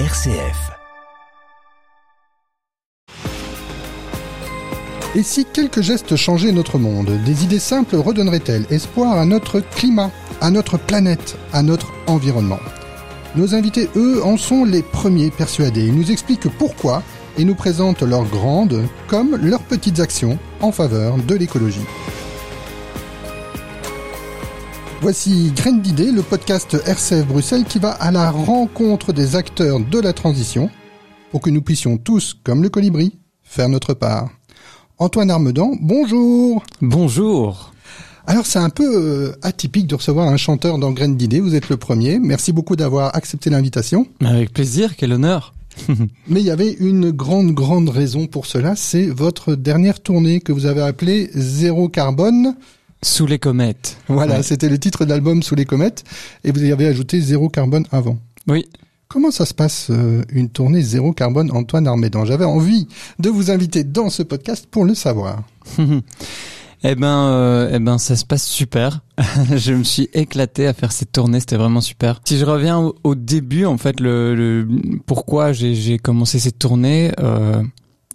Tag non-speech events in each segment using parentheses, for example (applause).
RCF. Et si quelques gestes changeaient notre monde Des idées simples redonneraient-elles espoir à notre climat, à notre planète, à notre environnement? Nos invités, eux, en sont les premiers persuadés. Ils nous expliquent pourquoi et nous présentent leurs grandes comme leurs petites actions en faveur de l'écologie. Voici Graine d'idées, le podcast RCF Bruxelles qui va à la rencontre des acteurs de la transition pour que nous puissions tous, comme le colibri, faire notre part. Antoine Armedan, bonjour Bonjour Alors c'est un peu euh, atypique de recevoir un chanteur dans Graine d'idées, vous êtes le premier. Merci beaucoup d'avoir accepté l'invitation. Avec plaisir, quel honneur (laughs) Mais il y avait une grande, grande raison pour cela, c'est votre dernière tournée que vous avez appelée Zéro Carbone. Sous les comètes. Voilà, Ouais. c'était le titre de l'album Sous les comètes, et vous y avez ajouté Zéro Carbone avant. Oui. Comment ça se passe euh, une tournée Zéro Carbone Antoine Armédan J'avais envie de vous inviter dans ce podcast pour le savoir. (laughs) eh ben, euh, eh ben, ça se passe super. (laughs) je me suis éclaté à faire cette tournée, c'était vraiment super. Si je reviens au, au début, en fait, le, le- pourquoi j'ai j'ai commencé cette tournée. euh,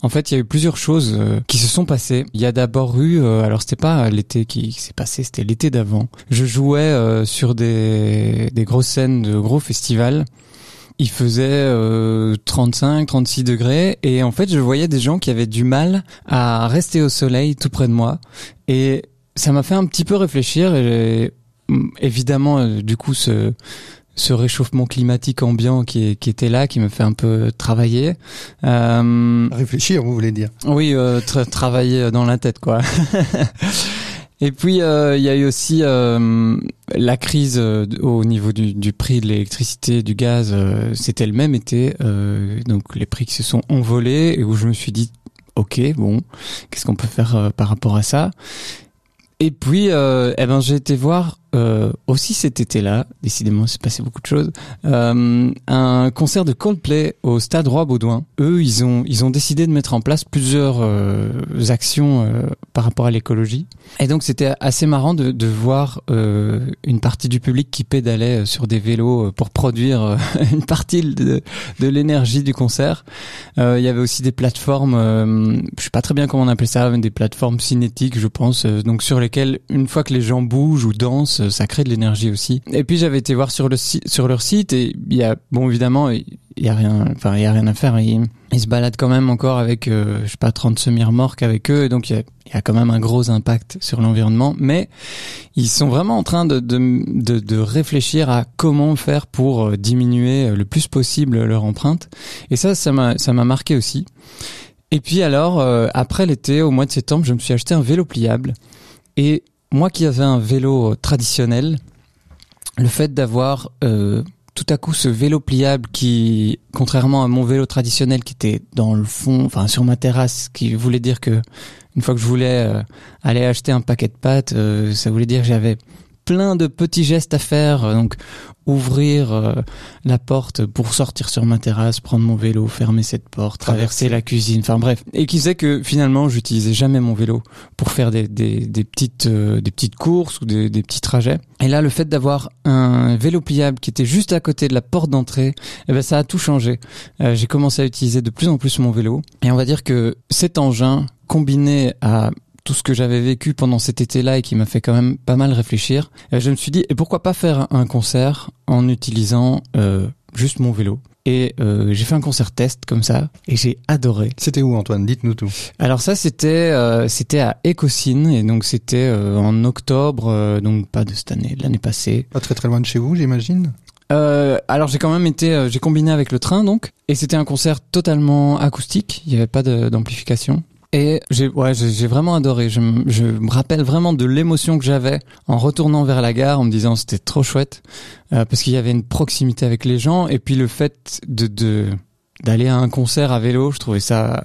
en fait, il y a eu plusieurs choses euh, qui se sont passées. Il y a d'abord eu, euh, alors c'était pas l'été qui, s'est passé, c'était l'été d'avant. Je jouais euh, sur des, des grosses scènes de gros festivals. Il faisait euh, 35, 36 degrés et en fait, je voyais des gens qui avaient du mal à rester au soleil tout près de moi et ça m'a fait un petit peu réfléchir et hum, évidemment, euh, du coup, ce ce réchauffement climatique ambiant qui, est- qui était là, qui me fait un peu travailler. Euh, Réfléchir, vous voulez dire oui, euh, tra- travailler dans la tête, quoi. (laughs) Et puis euh, il y a eu aussi euh, la crise euh, au niveau du, du prix de l'électricité, du gaz. euh, C'était le même été, euh, donc les prix qui se sont envolés et où je me suis dit, ok, bon, qu'est-ce qu'on peut faire par rapport à ça? Et puis, euh, eh ben, j'ai été voir euh, aussi cet été-là. Décidément, s'est passé beaucoup de choses. euh, un concert de Coldplay au Stade Roi Baudouin. Eux, ils ont ils ont décidé de mettre en place plusieurs euh, actions euh, par rapport à l'écologie. Et donc c'était assez marrant de, de voir euh, une partie du public qui pédalait euh, sur des vélos pour produire (laughs) une partie de, de l'énergie du concert. Il y avait aussi des plateformes, je sais pas très bien comment on appelle ça, mais des plateformes cinétiques, je pense, donc sur lesquelles une fois que les gens bougent ou dansent, euh, ça crée de l'énergie aussi. Et puis j'avais été voir sur le sur leur site et il y a bon évidemment il y a rien, enfin il y a rien à faire. Ils, ils se baladent quand même encore avec, euh, je sais pas, 30 semi-remorques avec eux, et donc il y a, quand même un gros impact sur l'environnement. Mais ils sont vraiment en train de, de, de, réfléchir à comment faire pour euh, diminuer le plus possible leur empreinte. Et ça, ça m'a, ça m'a marqué aussi. Et puis alors, euh, après l'été, au mois de septembre, je me suis acheté un vélo pliable. Et moi qui avais un vélo traditionnel, le fait d'avoir euh, tout à coup ce vélo pliable qui, contrairement à mon vélo traditionnel qui était dans le fond, enfin sur ma terrasse, qui voulait dire que une fois que je voulais euh, aller acheter un paquet de pâtes, euh, ça voulait dire que j'avais plein de petits gestes à faire, euh, donc ouvrir euh, la porte pour sortir sur ma terrasse, prendre mon vélo, fermer cette porte, traverser, Traverser. la cuisine, enfin bref, et qui faisait que finalement j'utilisais jamais mon vélo pour faire des, des, des petites euh, des petites courses ou des, des petits trajets. Et là, le fait d'avoir un vélo pliable qui était juste à côté de la porte d'entrée, eh ben ça a tout changé. Euh, J'ai commencé à utiliser de plus en plus mon vélo, et on va dire que cet engin combiné à tout ce que j'avais vécu pendant cet été-là et qui m'a fait quand même pas mal réfléchir, je me suis dit et pourquoi pas faire un concert en utilisant euh, juste mon vélo. Et euh, j'ai fait un concert test comme ça et j'ai adoré. C'était où Antoine? Dites-nous tout. Alors ça c'était euh, c'était à Ecosine et donc c'était euh, en octobre euh, donc pas de cette année de l'année passée. Pas très très loin de chez vous, j'imagine? Euh, alors j'ai quand même été euh, j'ai combiné avec le train donc et c'était un concert totalement acoustique, il y avait pas d'amplification. Et j'ai ouais j'ai vraiment adoré. Je, me- rappelle vraiment de l'émotion que j'avais en retournant vers la gare en me disant c'était trop chouette euh, parce qu'il y avait une proximité avec les gens et puis le fait de d'aller à un concert à vélo, je trouvais ça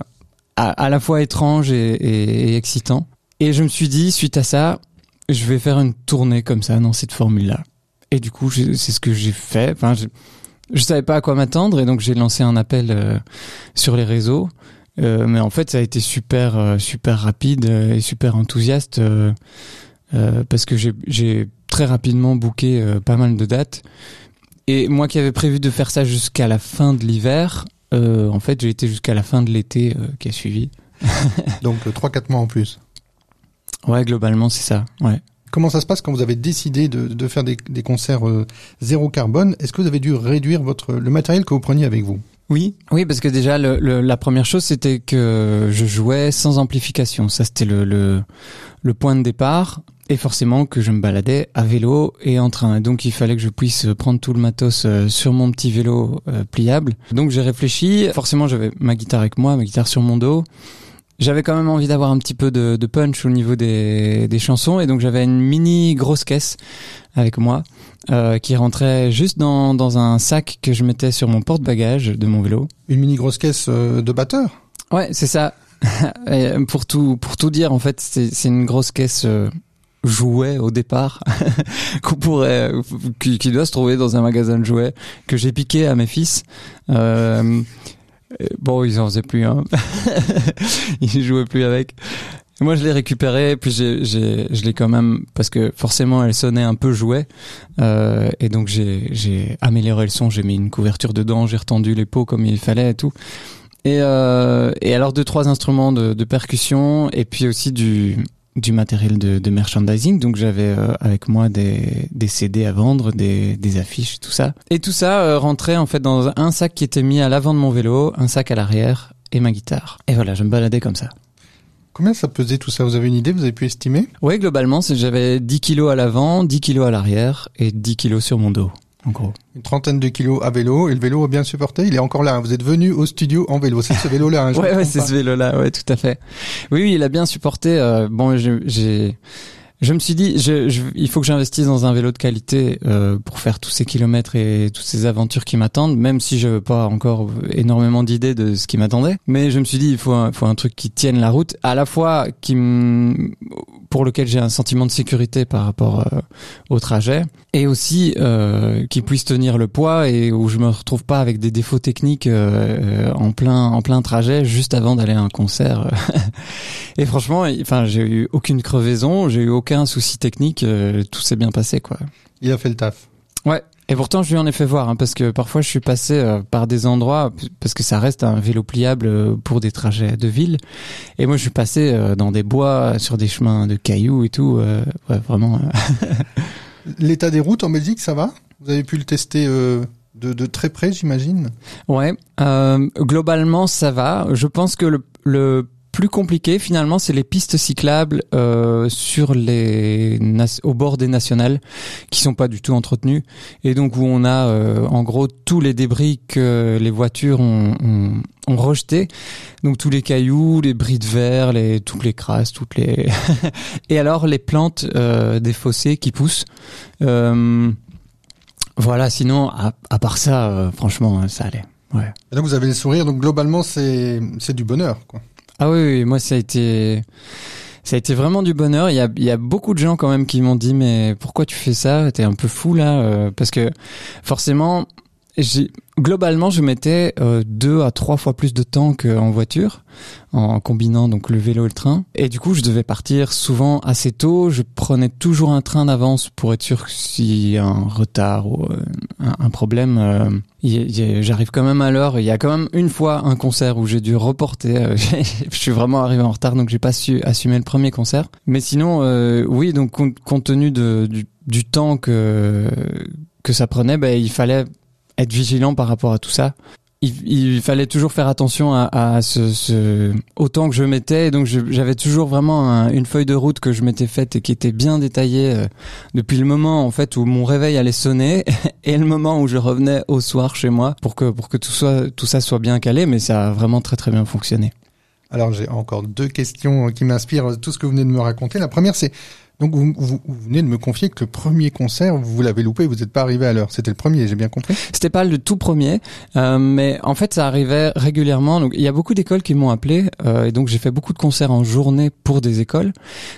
à, à la fois étrange et, excitant. Et je me suis dit suite à ça, je vais faire une tournée comme ça dans cette formule là. Et du coup c'est ce que j'ai fait. Enfin je, je savais pas à quoi m'attendre et donc j'ai lancé un appel euh, sur les réseaux. Euh, mais en fait, ça a été super, euh, super rapide euh, et super enthousiaste euh, euh, parce que j'ai- j'ai très rapidement booké euh, pas mal de dates. Et moi qui avais prévu de faire ça jusqu'à la fin de l'hiver, euh, en fait, j'ai été jusqu'à la fin de l'été euh, qui a suivi. (laughs) Donc 3-4 mois en plus. Ouais, globalement, c'est ça. Ouais. Comment ça se passe quand vous avez décidé de, de faire des, des concerts euh, zéro carbone? Est-ce que vous avez dû réduire votre le matériel que vous preniez avec vous? Oui, oui, parce que déjà le, le- la première chose c'était que je jouais sans amplification. Ça c'était le, le le point de départ. Et forcément que je me baladais à vélo et en train. Donc il fallait que je puisse prendre tout le matos euh, sur mon petit vélo euh, pliable. Donc j'ai réfléchi. Forcément j'avais ma guitare avec moi, ma guitare sur mon dos. J'avais quand même envie d'avoir un petit peu de, de punch au niveau des, des chansons et donc j'avais une mini grosse caisse avec moi euh, qui rentrait juste dans, dans un sac que je mettais sur mon porte-bagages de mon vélo. Une mini grosse caisse euh, de batteur? Ouais, c'est ça. (laughs) Pour tout pour tout dire, en fait, c'est une grosse caisse euh, jouet au départ (laughs) qu'on pourrait qui, qui doit se trouver dans un magasin de jouets que j'ai piqué à mes fils. Euh, bon, ils en faisaient plus, hein. (laughs) ils jouaient plus avec. Moi, je l'ai récupéré, puis j'ai, j'ai, je l'ai quand même parce que forcément, elle sonnait un peu jouet, euh, et donc j'ai, j'ai amélioré le son. J'ai mis une couverture dedans, j'ai retendu les pots comme il fallait et tout. Et, euh, et alors deux trois instruments de, de percussion et puis aussi du du matériel de, de merchandising. Donc j'avais euh, avec moi des, des CD à vendre, des, des affiches, tout ça. Et tout ça euh, rentrait en fait dans un sac qui était mis à l'avant de mon vélo, un sac à l'arrière et ma guitare. Et voilà, je me baladais comme ça. Combien ça pesait tout ça? Vous avez une idée? Vous avez pu estimer? Oui, globalement, c'est- j'avais 10 kilos à l'avant, 10 kilos à l'arrière et 10 kilos sur mon dos, en gros. Une trentaine de kilos à vélo et le vélo a bien supporté. Il est encore là. hein. Vous êtes venu au studio en vélo. C'est ce vélo-là. hein, (laughs) Ouais, ouais, c'est ce vélo-là, ouais, tout à fait. Oui, oui, il a bien supporté. euh, bon, j'ai, je me suis dit, je, je- il faut que j'investisse dans un vélo de qualité euh, pour faire tous ces kilomètres et toutes ces aventures qui m'attendent, même si je n'avais pas encore énormément d'idées de ce qui m'attendait. Mais je me suis dit, il faut un, faut un truc qui tienne la route, à la fois qui me- pour lequel j'ai un sentiment de sécurité par rapport euh, au trajet, et aussi euh, qui puisse tenir le poids et où je me retrouve pas avec des défauts techniques euh, euh, en plein en plein trajet juste avant d'aller à un concert. (laughs) et franchement, enfin, j'ai eu aucune crevaison, j'ai eu aucun souci technique, euh, tout s'est bien passé quoi. Il a fait le taf. Ouais. Et pourtant, je lui en ai fait voir, hein, parce que parfois, je suis passé euh, par des endroits, parce que ça reste un vélo pliable euh, pour des trajets de ville. Et moi, je suis passé euh, dans des bois, sur des chemins de cailloux et tout. euh, ouais, vraiment. (laughs) L'état des routes en Belgique, ça va? Vous avez pu le tester euh, de, de très près, j'imagine? Ouais, euh, globalement ça va. Je pense que le, le plus compliqué finalement c'est les pistes cyclables euh, sur les au bord des nationales qui sont pas du tout entretenues et donc où on a euh, en gros tous les débris que les voitures ont, ont, ont rejetés donc tous les cailloux, les bris de verre, les toutes les crasses, toutes les (laughs) et alors les plantes euh, des fossés qui poussent. Euh, voilà, sinon à, à part ça, euh, franchement, ça allait. Ouais. Et donc vous avez le sourire. Donc globalement, c'est c'est du bonheur, quoi. Ah oui, oui, moi ça a été ça a été vraiment du bonheur. Il y a, il y a beaucoup de gens quand même qui m'ont dit mais pourquoi tu fais ça? T'es un peu fou là euh, parce que forcément globalement je mettais euh, deux à trois fois plus de temps qu'en voiture en combinant donc le vélo et le train. Et du coup je devais partir souvent assez tôt. Je prenais toujours un train d'avance pour être sûr que a un retard ou euh, un, problème euh, j'arrive quand même à l'heure. Il y a quand même une fois un concert où j'ai dû reporter euh, (laughs) je suis vraiment arrivé en retard donc j'ai pas su assumer le premier concert. Mais sinon euh, oui donc compte, tenu de, du, du temps que que ça prenait ben il fallait être vigilant par rapport à tout ça. Il, il fallait toujours faire attention à, à ce, ce autant que je mettais. Et donc j'avais toujours vraiment un- une feuille de route que je m'étais faite et qui était bien détaillée euh, depuis le moment en fait où mon réveil allait sonner (laughs) et le moment où je revenais au soir chez moi pour que pour que tout soit tout ça soit bien calé. Mais ça a vraiment très très bien fonctionné. Alors j'ai encore deux questions qui m'inspirent tout ce que vous venez de me raconter. La première, c'est donc vous, vous- vous venez de me confier que le premier concert, vous l'avez loupé, vous n'êtes pas arrivé à l'heure. C'était le premier, j'ai bien compris. C'était pas le tout premier, euh, mais en fait ça arrivait régulièrement. Donc il y a beaucoup d'écoles qui m'ont appelé euh, et donc j'ai fait beaucoup de concerts en journée pour des écoles.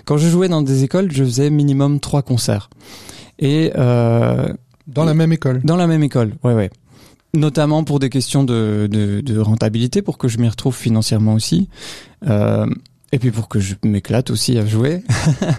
Quand je jouais dans des écoles, je faisais minimum trois concerts et euh, Dans la même école. dans la même école. Ouais ouais. Notamment pour des questions de, de, de rentabilité, pour que je m'y retrouve financièrement aussi. Euh, et puis pour que je m'éclate aussi à jouer.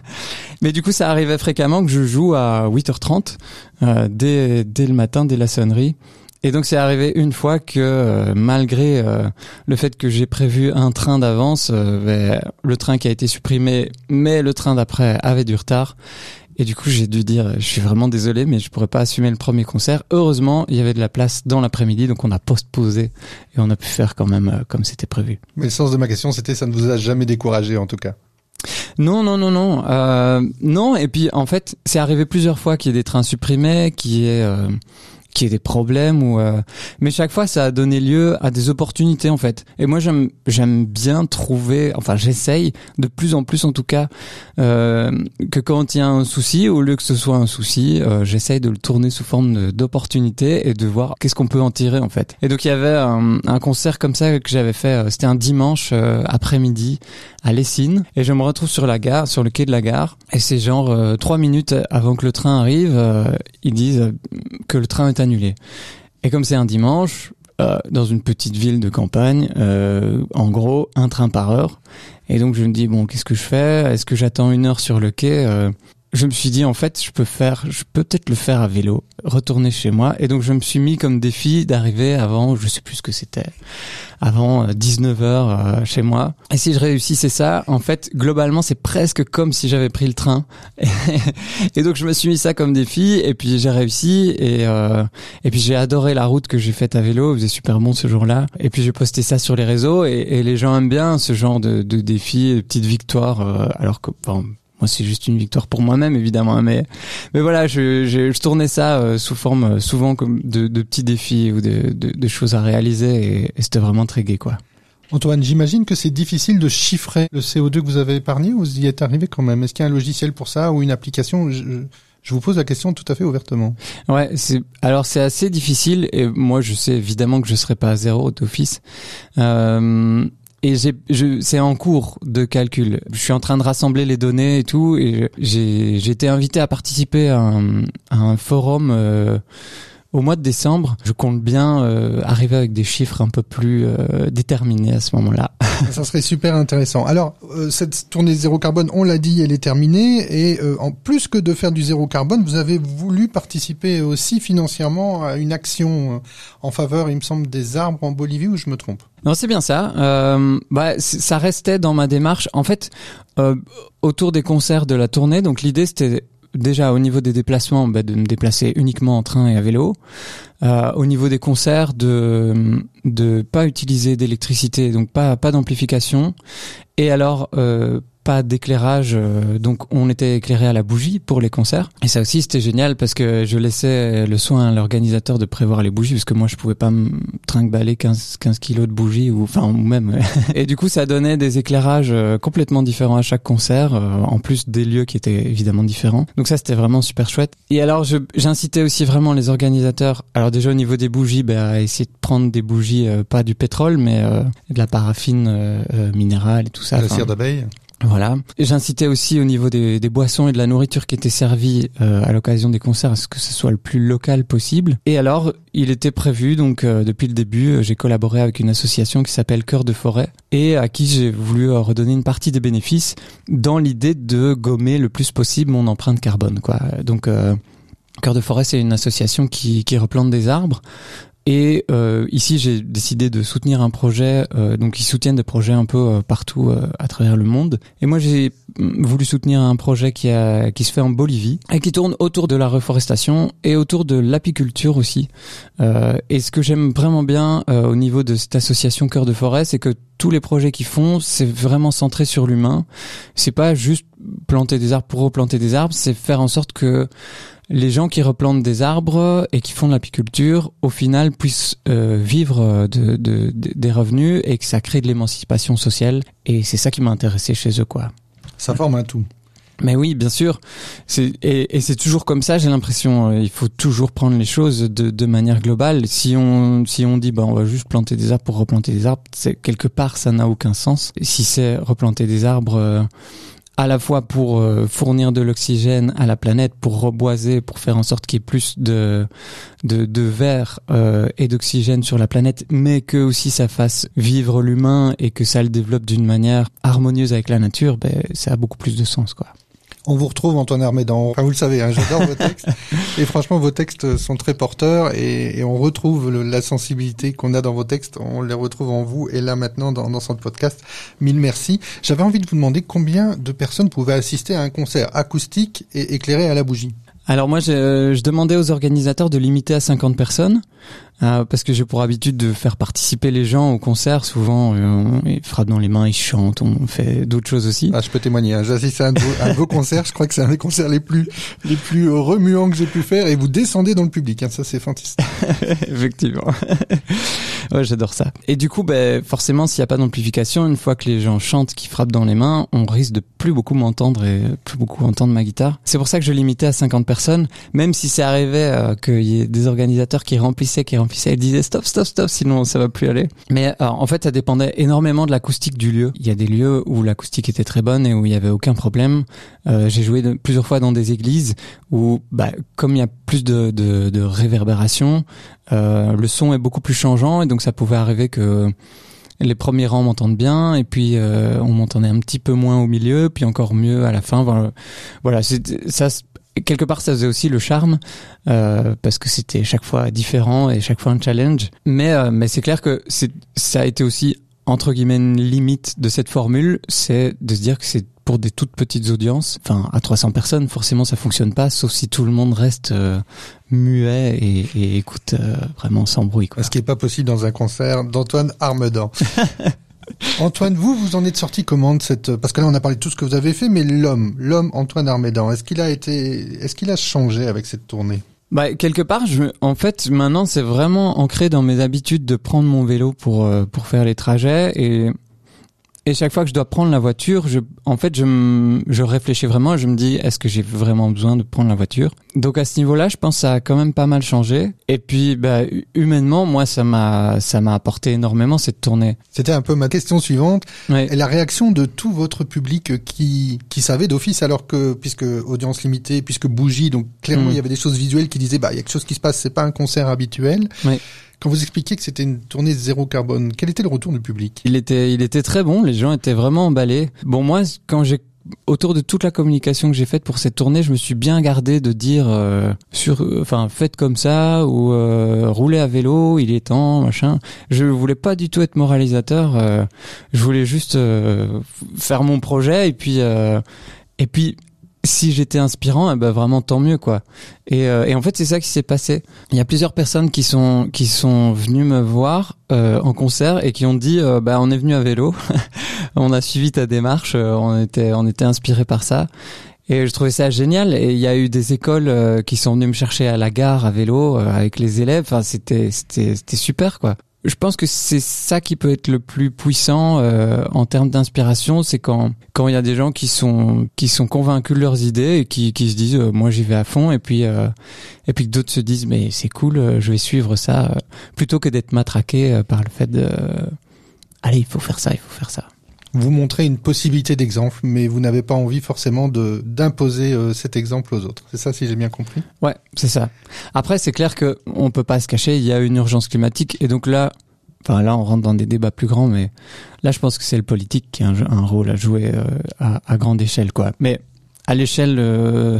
(laughs) Mais du coup, ça arrivait fréquemment que je joue à 8h30 euh, dès, dès le matin, dès la sonnerie. Et donc c'est arrivé une fois que euh, malgré euh, le fait que j'ai prévu un train d'avance, ben, le train qui a été supprimé, mais le train d'après avait du retard. Et du coup j'ai dû dire je suis vraiment désolé mais je pourrais pas assumer le premier concert. Heureusement il y avait de la place dans l'après-midi donc on a postposé et on a pu faire quand même comme c'était prévu. Mais le sens de ma question c'était ça ne vous a jamais découragé en tout cas? Non, non, non, non, euh, non. Et puis en fait, c'est arrivé plusieurs fois qu'il y ait des trains supprimés, qu'il y ait euh, qu'il y ait des problèmes ou euh, mais chaque fois ça a donné lieu à des opportunités en fait. Et moi j'aime j'aime bien trouver enfin j'essaye de plus en plus en tout cas euh, que quand il y a un souci au lieu que ce soit un souci euh, j'essaye de le tourner sous forme d'opportunité et de voir qu'est-ce qu'on peut en tirer en fait. Et donc il y avait un, un concert comme ça que j'avais fait euh, c'était un dimanche euh, après-midi à Lessines. Et je me retrouve sur la gare sur le quai de la gare. Et c'est genre euh, trois minutes avant que le train arrive ils disent que le train est annulé. Et comme c'est un dimanche, euh, dans une petite ville de campagne, euh, en gros, un train par heure. Et donc je me dis, bon, qu'est-ce que je fais? Est-ce que j'attends une heure sur le quai? Euh, Je me suis dit, en fait, je peux faire, je peux peut-être le faire à vélo, retourner chez moi. Et donc je me suis mis comme défi d'arriver avant, je sais plus ce que c'était, avant 19h euh, chez moi. Et si je réussissais ça, en fait, globalement, c'est presque comme si j'avais pris le train. (laughs) Et, donc, je me suis mis ça comme défi, et puis j'ai réussi, et, euh, et puis j'ai adoré la route que j'ai faite à vélo, il faisait super bon ce jour-là. Et puis j'ai posté ça sur les réseaux, et, les gens aiment bien ce genre de, de défis, de petites victoires, euh, alors que... Bon, moi c'est juste une victoire pour moi-même évidemment mais mais voilà je, je, je tournais ça euh, sous forme euh, souvent comme de, de, petits défis ou de, de, de choses à réaliser et, et c'était vraiment très gai quoi Antoine, j'imagine que c'est difficile de chiffrer le CO2 que vous avez épargné ou vous y êtes arrivé quand même? Est-ce qu'il y a un logiciel pour ça ou une application? Je, je vous pose la question tout à fait ouvertement. Ouais, c'est alors c'est assez difficile et moi je sais évidemment que je serai pas à zéro d'office. Euh, et c'est en cours de calcul. Je suis en train de rassembler les données et tout, et j'ai, j'ai été invité à participer à un, à un forum euh, au mois de décembre. Je compte bien euh, arriver avec des chiffres un peu plus euh, déterminés à ce moment-là. (laughs) Ça serait super intéressant. Alors, euh, cette tournée zéro carbone, on l'a dit, elle est terminée, et en plus que de faire du zéro carbone, vous avez voulu participer aussi financièrement à une action en faveur, il me semble, des arbres en Bolivie, ou je me trompe? Non, c'est bien ça. Euh, bah, ça restait dans ma démarche. En fait, euh, autour des concerts de la tournée, donc l'idée c'était déjà au niveau des déplacements, bah, de me déplacer uniquement en train et à vélo. Euh, au niveau des concerts, de de pas utiliser d'électricité, donc pas pas d'amplification. Et alors euh, pas d'éclairage, euh, donc on était éclairé à la bougie pour les concerts. Et ça aussi c'était génial parce que je laissais le soin à l'organisateur de prévoir les bougies parce que moi je pouvais pas me trinquer 15, 15 kilos de bougies ou enfin ou même. (laughs) Et du coup ça donnait des éclairages euh, complètement différents à chaque concert, euh, en plus des lieux qui étaient évidemment différents. Donc ça c'était vraiment super chouette. Et alors j'incitais aussi vraiment les organisateurs, alors déjà au niveau des bougies, bah, à essayer de prendre des bougies pas du pétrole mais de la paraffine minérale et tout ça. La cire d'abeille voilà. J'incitais aussi au niveau des, boissons et de la nourriture qui étaient servies euh, à l'occasion des concerts à ce que ce soit le plus local possible. Et alors, il était prévu, donc euh, depuis le début, euh, j'ai collaboré avec une association qui s'appelle Cœur de Forêt et à qui j'ai voulu euh, redonner une partie des bénéfices dans l'idée de gommer le plus possible mon empreinte carbone. Quoi. Donc Cœur de Forêt, c'est une association qui replante des arbres et euh, ici, j'ai décidé de soutenir un projet. Euh, donc, ils soutiennent des projets un peu euh, partout euh, à travers le monde. Et moi, j'ai voulu soutenir un projet qui a qui se fait en Bolivie et qui tourne autour de la reforestation et autour de l'apiculture aussi. Euh, et ce que j'aime vraiment bien au niveau de cette association Cœur de Forêt, c'est que tous les projets qu'ils font, c'est vraiment centré sur l'humain. C'est pas juste planter des arbres pour replanter des arbres, c'est faire en sorte que les gens qui replantent des arbres et qui font de l'apiculture, au final, puissent euh, vivre de, de, de, des revenus et que ça crée de l'émancipation sociale. Et c'est ça qui m'a intéressé chez eux, quoi. Ça forme un tout. Mais oui, bien sûr. Et, et c'est toujours comme ça, j'ai l'impression. Il faut toujours prendre les choses de, de manière globale. Si on, si on dit, bah, on va juste planter des arbres pour replanter des arbres, c'est, quelque part, ça n'a aucun sens. Si c'est replanter des arbres, euh, à la fois pour euh, fournir de l'oxygène à la planète, pour reboiser, pour faire en sorte qu'il y ait plus de de, de verre euh, et d'oxygène sur la planète, mais que aussi ça fasse vivre l'humain et que ça le développe d'une manière harmonieuse avec la nature, ben, ça a beaucoup plus de sens, quoi. On vous retrouve Antoine Armédan. Enfin, vous le savez, hein, j'adore vos (laughs) textes. Et franchement, vos textes sont très porteurs et, on retrouve la sensibilité qu'on a dans vos textes. On les retrouve en vous et là maintenant dans, dans ce podcast. Mille merci. J'avais envie de vous demander combien de personnes pouvaient assister à un concert acoustique et éclairé à la bougie? Alors moi, je, je demandais aux organisateurs de limiter à 50 personnes. Euh, parce que j'ai pour habitude de faire participer les gens au concert. Souvent, euh, ils frappent dans les mains, ils chantent, on fait d'autres choses aussi. Ah, je peux témoigner. Hein. J'assiste à un, un beau concert. Je crois que c'est un des concerts les plus les plus remuants que j'ai pu faire. Et vous descendez dans le public. Hein. Ça, c'est fantastique. (laughs) Effectivement. (laughs) ouais, j'adore ça. Et du coup, ben, forcément, s'il n'y a pas d'amplification, une fois que les gens chantent, qui frappent dans les mains, on risque de plus beaucoup m'entendre et plus beaucoup entendre ma guitare. C'est pour ça que je limitais à 50 personnes, même si c'est arrivé euh, qu'il y ait des organisateurs qui remplissaient, qui remplissaient ça disait stop, stop, stop, sinon ça va plus aller. Mais en fait, ça dépendait énormément de l'acoustique du lieu. Il y a des lieux où l'acoustique était très bonne et où il y avait aucun problème. Euh, j'ai joué plusieurs fois dans des églises où, bah, comme il y a plus de, réverbération, euh, le son est beaucoup plus changeant et donc ça pouvait arriver que les premiers rangs m'entendent bien et puis euh, on m'entendait un petit peu moins au milieu puis encore mieux à la fin. Voilà, voilà ça quelque part ça faisait aussi le charme euh, parce que c'était chaque fois différent et chaque fois un challenge. Mais euh, mais c'est clair que ça a été aussi entre guillemets une limite de cette formule c'est de se dire que c'est pour des toutes petites audiences enfin à 300 personnes forcément ça fonctionne pas sauf si tout le monde reste euh, muet et, et écoute euh, vraiment sans bruit quoi. ce qui est pas possible dans un concert d'Antoine Armedan (laughs) Antoine, vous, vous en êtes sorti comment de cette parce que là on a parlé de tout ce que vous avez fait, mais l'homme, l'homme Antoine Armédan, est-ce qu'il a été, est-ce qu'il a changé avec cette tournée? Bah, quelque part, je, en fait, maintenant, c'est vraiment ancré dans mes habitudes de prendre mon vélo pour euh, pour faire les trajets et et chaque fois que je dois prendre la voiture, je, en fait, je, je réfléchis vraiment et je me dis, est-ce que j'ai vraiment besoin de prendre la voiture? Donc à ce niveau-là, je pense que ça a quand même pas mal changé. Et puis, bah, humainement, moi, ça m'a, ça m'a apporté énormément cette tournée. C'était un peu ma question suivante. Et la réaction de tout votre public qui, qui savait d'office, alors que, puisque audience limitée, puisque bougie, donc clairement, mm. il y avait des choses visuelles qui disaient, bah, il y a quelque chose qui se passe, c'est pas un concert habituel. Oui. Quand vous expliquiez que c'était une tournée zéro carbone, quel était le retour du public? Il était, il était très bon. Les gens étaient vraiment emballés. Bon, moi, quand j'ai autour de toute la communication que j'ai faite pour cette tournée, je me suis bien gardé de dire euh, sur, enfin, faites comme ça ou euh, roulez à vélo, il est temps, machin. Je voulais pas du tout être moralisateur. Euh, je voulais juste euh, faire mon projet et puis et puis si j'étais inspirant, eh ben vraiment tant mieux quoi. Et, euh, et en fait c'est ça qui s'est passé. Il y a plusieurs personnes qui sont qui sont venues me voir euh, en concert et qui ont dit euh, bah on est venu à vélo, (laughs) on a suivi ta démarche, on était on était inspiré par ça. Et je trouvais ça génial. Et il y a eu des écoles qui sont venues me chercher à la gare à vélo avec les élèves. Enfin, c'était c'était c'était super quoi je pense que c'est ça qui peut être le plus puissant euh, en termes d'inspiration, c'est quand quand il y a des gens qui sont qui sont convaincus de leurs idées et qui qui se disent euh, moi j'y vais à fond. Et puis euh, et puis d'autres se disent mais c'est cool, je vais suivre ça plutôt que d'être matraqué par le fait de allez il faut faire ça, il faut faire ça vous montrez une possibilité d'exemple, mais vous n'avez pas envie forcément de d'imposer euh, cet exemple aux autres. C'est ça, si j'ai bien compris? Ouais, c'est ça. Après, c'est clair que on peut pas se cacher. Il y a une urgence climatique, et donc là, enfin là, on rentre dans des débats plus grands, mais là, je pense que c'est le politique qui a un, rôle à jouer euh, à, à grande échelle, quoi. Mais à l'échelle euh,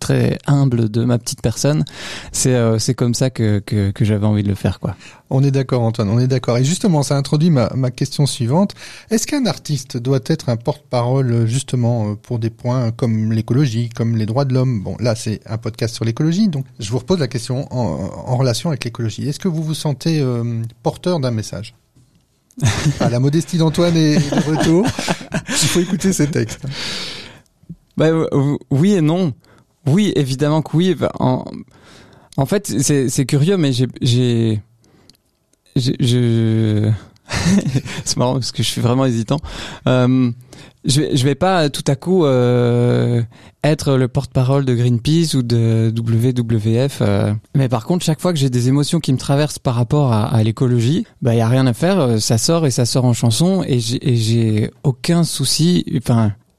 très humble de ma petite personne, c'est euh, c'est comme ça que, que, que j'avais envie de le faire quoi. On est d'accord Antoine, on est d'accord. Et justement, ça introduit ma, ma question suivante. Est-ce qu'un artiste doit être un porte-parole justement euh, pour des points comme l'écologie, comme les droits de l'homme? Bon, là c'est un podcast sur l'écologie, donc je vous repose la question en, en relation avec l'écologie. Est-ce que vous vous sentez porteur d'un message? (laughs) Ah, La modestie d'Antoine est de retour. Il faut écouter ces textes. Bah, oui et non. Oui, évidemment que oui. En, en fait, c'est curieux, mais j'ai, je, (laughs) c'est marrant parce que je suis vraiment hésitant. Euh, je vais, vais pas tout à coup euh, être le porte-parole de Greenpeace ou de WWF. Euh. Mais par contre, chaque fois que j'ai des émotions qui me traversent par rapport à, l'écologie, bah y a rien à faire. Ça sort et ça sort en chanson et j'ai aucun souci.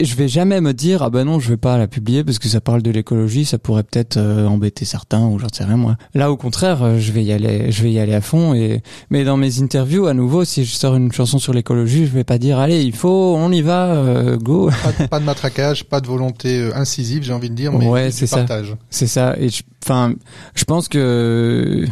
Je vais jamais me dire ah ben non je vais pas la publier parce que ça parle de l'écologie ça pourrait peut-être euh, embêter certains ou j'en sais rien moi. Là au contraire euh, je vais y aller je vais y aller à fond et mais dans mes interviews à nouveau si je sors une chanson sur l'écologie je vais pas dire allez il faut on y va euh, go. Pas, pas, de matraquage pas de volonté incisive j'ai envie de dire mais ouais c'est ça. c'est ça. Et enfin je, pense que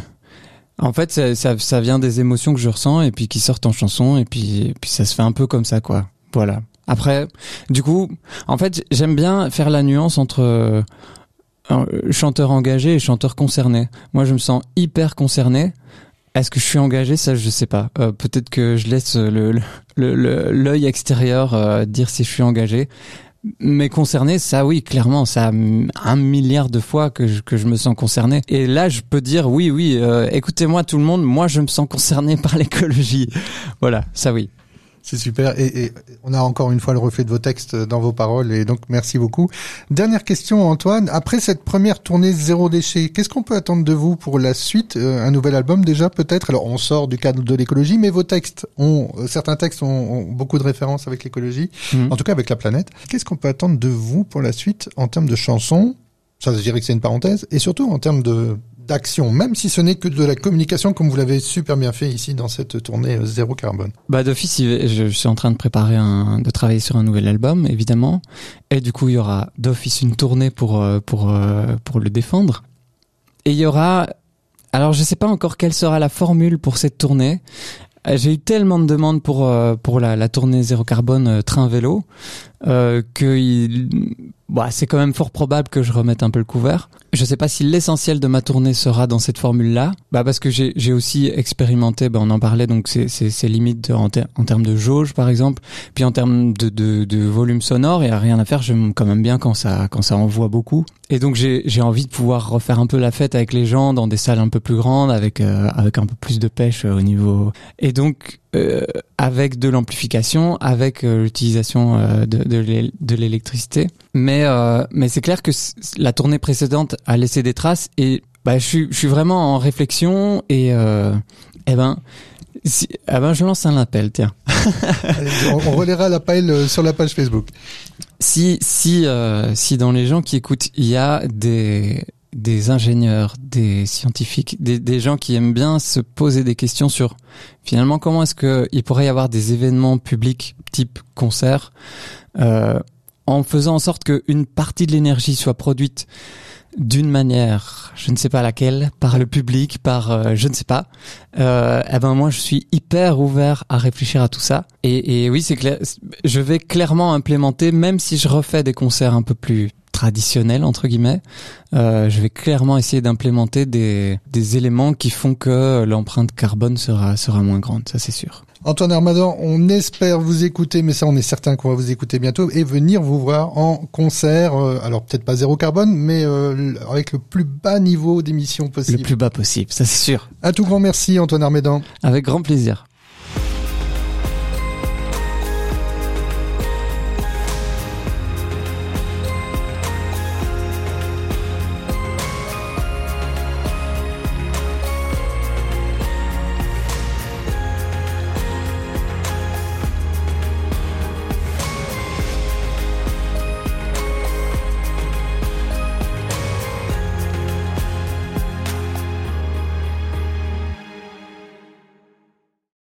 en fait, ça, ça, ça, vient des émotions que je ressens et puis qui sortent en chanson et puis, et puis ça se fait un peu comme ça, quoi. Voilà. Après, du coup, en fait, j'aime bien faire la nuance entre euh, chanteur engagé et chanteur concerné. Moi, je me sens hyper concerné. Est-ce que je suis engagé? Ça, je sais pas. Euh, peut-être que je laisse l'œil extérieur euh, dire si je suis engagé. Mais concerné, ça oui, clairement, ça a un milliard de fois que je, que je me sens concerné. Et là, je peux dire oui, oui, écoutez-moi tout le monde, moi je me sens concerné (laughs) par l'écologie. voilà, ça oui. C'est super. Et, on a encore une fois le reflet de vos textes dans vos paroles. Et donc, merci beaucoup. Dernière question, Antoine. Après cette première tournée zéro déchet, qu'est-ce qu'on peut attendre de vous pour la suite euh, Un nouvel album déjà, peut-être? Alors, on sort du cadre de l'écologie, mais vos textes ont, euh, certains textes ont, beaucoup de références avec l'écologie, mhm. en tout cas avec la planète. Qu'est-ce qu'on peut attendre de vous pour la suite en termes de chansons? Ça, je dirais que c'est une parenthèse. Et surtout en termes de d'action, même si ce n'est que de la communication, comme vous l'avez super bien fait ici dans cette tournée euh, zéro carbone. Bah d'office, je suis en train de préparer un, de travailler sur un nouvel album, évidemment, et du coup il y aura d'office une tournée pour euh, pour euh, pour le défendre, et il y aura, alors je sais pas encore quelle sera la formule pour cette tournée. J'ai eu tellement de demandes pour pour la, tournée zéro carbone train vélo euh, que bah, c'est quand même fort probable que je remette un peu le couvert. Je sais pas si l'essentiel de ma tournée sera dans cette formule-là, bah parce que j'ai, aussi expérimenté, bah on en parlait, donc c'est, c'est, c'est limite en, en, termes de jauge par exemple, puis en termes de, de, de volume sonore, il y a rien à faire, j'aime quand même bien quand ça, quand ça envoie beaucoup. Et donc j'ai, j'ai envie de pouvoir refaire un peu la fête avec les gens dans des salles un peu plus grandes, avec, euh, avec un peu plus de pêche au niveau. Et donc euh, avec de l'amplification, avec euh, l'utilisation euh, de, de l'électricité. Mais, euh, mais c'est clair que la tournée précédente a laissé des traces et bah, je, suis, je suis vraiment en réflexion et eh ben, si, eh ben je lance un appel, tiens. (laughs) on, on relaiera l'appel sur la page Facebook. Si si si dans les gens qui écoutent, il y a des des ingénieurs, des scientifiques, des, des, gens qui aiment bien se poser des questions sur finalement comment est-ce qu'il pourrait y avoir des événements publics type concert euh, en faisant en sorte qu'une partie de l'énergie soit produite d'une manière, je ne sais pas laquelle, par le public, par euh, je ne sais pas. Euh, eh ben moi je suis hyper ouvert à réfléchir à tout ça. Et, et oui c'est clair, je vais clairement implémenter, même si je refais des concerts un peu plus traditionnel entre guillemets, euh, je vais clairement essayer d'implémenter des, des éléments qui font que l'empreinte carbone sera sera moins grande, ça c'est sûr. Antoine Armadan, on espère vous écouter, mais ça on est certain qu'on va vous écouter bientôt et venir vous voir en concert. Euh, alors peut-être pas zéro carbone, mais euh, avec le plus bas niveau d'émission possible. Le plus bas possible, ça c'est sûr. Un tout grand merci Antoine Armadan. Avec grand plaisir.